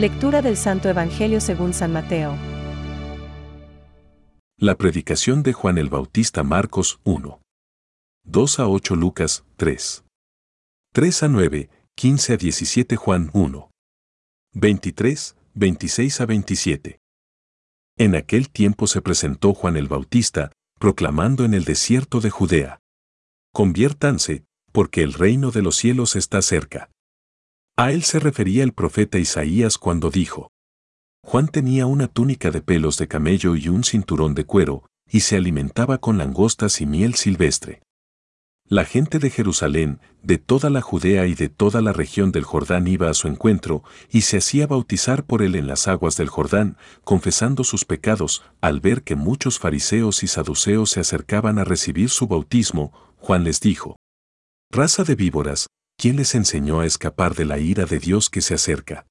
Lectura del Santo Evangelio según San Mateo. La predicación de Juan el Bautista Marcos 1. 2 a 8 Lucas 3. 3 a 9, 15 a 17 Juan 1. 23, 26 a 27. En aquel tiempo se presentó Juan el Bautista, proclamando en el desierto de Judea. Conviértanse, porque el reino de los cielos está cerca. A él se refería el profeta Isaías cuando dijo, Juan tenía una túnica de pelos de camello y un cinturón de cuero, y se alimentaba con langostas y miel silvestre. La gente de Jerusalén, de toda la Judea y de toda la región del Jordán iba a su encuentro, y se hacía bautizar por él en las aguas del Jordán, confesando sus pecados, al ver que muchos fariseos y saduceos se acercaban a recibir su bautismo, Juan les dijo, Raza de víboras, ¿quién les enseñó a escapar de la ira de Dios que se acerca?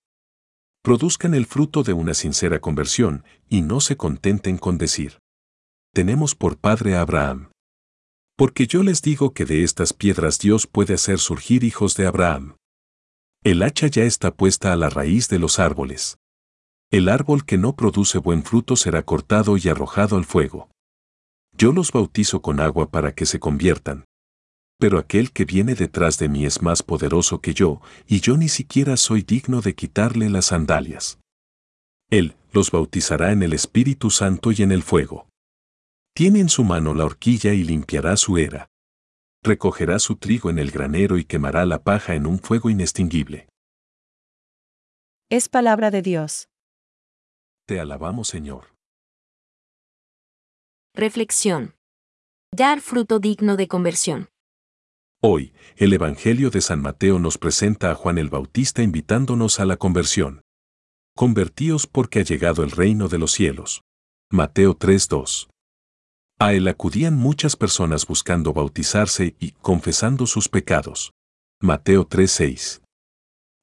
Produzcan el fruto de una sincera conversión, y no se contenten con decir, Tenemos por padre a Abraham. Porque yo les digo que de estas piedras Dios puede hacer surgir hijos de Abraham. El hacha ya está puesta a la raíz de los árboles. El árbol que no produce buen fruto será cortado y arrojado al fuego. Yo los bautizo con agua para que se conviertan. Pero aquel que viene detrás de mí es más poderoso que yo, y yo ni siquiera soy digno de quitarle las sandalias. Él los bautizará en el Espíritu Santo y en el fuego. Tiene en su mano la horquilla y limpiará su era. Recogerá su trigo en el granero y quemará la paja en un fuego inextinguible. Es palabra de Dios. Te alabamos, Señor. Reflexión. Dar fruto digno de conversión. Hoy, el Evangelio de San Mateo nos presenta a Juan el Bautista invitándonos a la conversión. Convertíos porque ha llegado el reino de los cielos. Mateo 3:2. A él acudían muchas personas buscando bautizarse y confesando sus pecados. Mateo 3:6.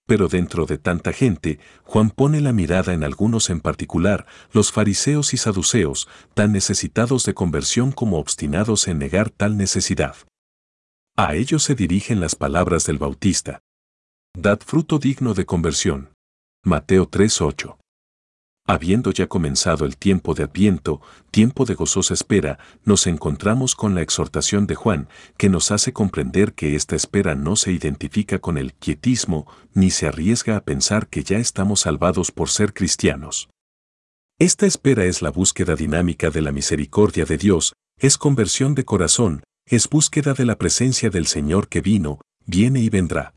Pero dentro de tanta gente, Juan pone la mirada en algunos en particular, los fariseos y saduceos, tan necesitados de conversión como obstinados en negar tal necesidad. A ellos se dirigen las palabras del Bautista. Dad fruto digno de conversión. Mateo 3:8 habiendo ya comenzado el tiempo de Adviento, tiempo de gozosa espera, nos encontramos con la exhortación de Juan, que nos hace comprender que esta espera no se identifica con el quietismo, ni se arriesga a pensar que ya estamos salvados por ser cristianos. Esta espera es la búsqueda dinámica de la misericordia de Dios, es conversión de corazón, es búsqueda de la presencia del Señor que vino, viene y vendrá.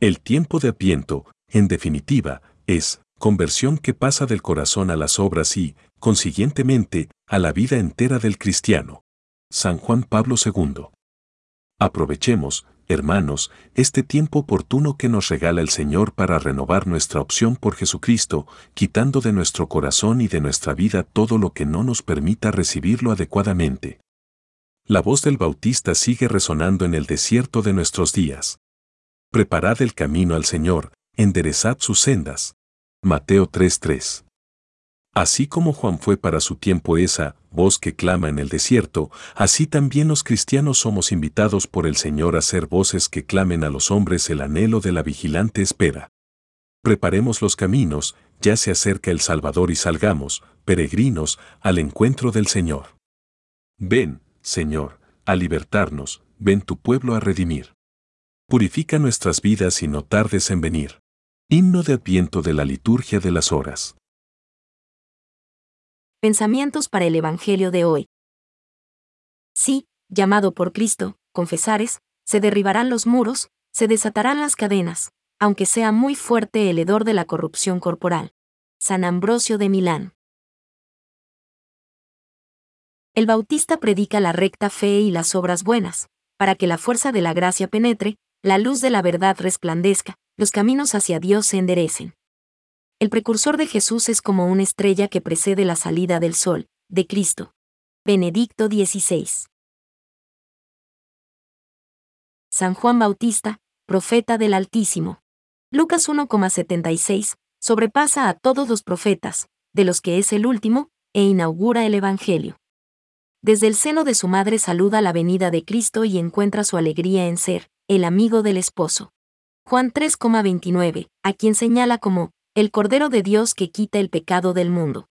El tiempo de Adviento, en definitiva, es conversión que pasa del corazón a las obras y, consiguientemente, a la vida entera del cristiano. San Juan Pablo II. Aprovechemos, hermanos, este tiempo oportuno que nos regala el Señor para renovar nuestra opción por Jesucristo, quitando de nuestro corazón y de nuestra vida todo lo que no nos permita recibirlo adecuadamente. La voz del Bautista sigue resonando en el desierto de nuestros días. Preparad el camino al Señor, enderezad sus sendas. Mateo 3:3. Así como Juan fue para su tiempo esa voz que clama en el desierto, así también los cristianos somos invitados por el Señor a ser voces que clamen a los hombres el anhelo de la vigilante espera. Preparemos los caminos, ya se acerca el Salvador y salgamos, peregrinos, al encuentro del Señor. Ven, Señor, a libertarnos, ven tu pueblo a redimir. Purifica nuestras vidas y no tardes en venir. Himno de Adviento de la Liturgia de las Horas. Pensamientos para el Evangelio de hoy. Sí, llamado por Cristo, confesares, se derribarán los muros, se desatarán las cadenas, aunque sea muy fuerte el hedor de la corrupción corporal. San Ambrosio de Milán. El Bautista predica la recta fe y las obras buenas, para que la fuerza de la gracia penetre, la luz de la verdad resplandezca, los caminos hacia Dios se enderecen. El precursor de Jesús es como una estrella que precede la salida del sol, de Cristo. Benedicto XVI. San Juan Bautista, profeta del Altísimo. Lucas 1,76, sobrepasa a todos los profetas, de los que es el último, e inaugura el Evangelio. Desde el seno de su madre saluda la venida de Cristo y encuentra su alegría en ser, el amigo del esposo. Juan 3,29, a quien señala como, el Cordero de Dios que quita el pecado del mundo.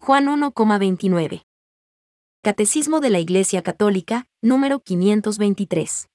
Juan 1,29. Catecismo de la Iglesia Católica, número 523.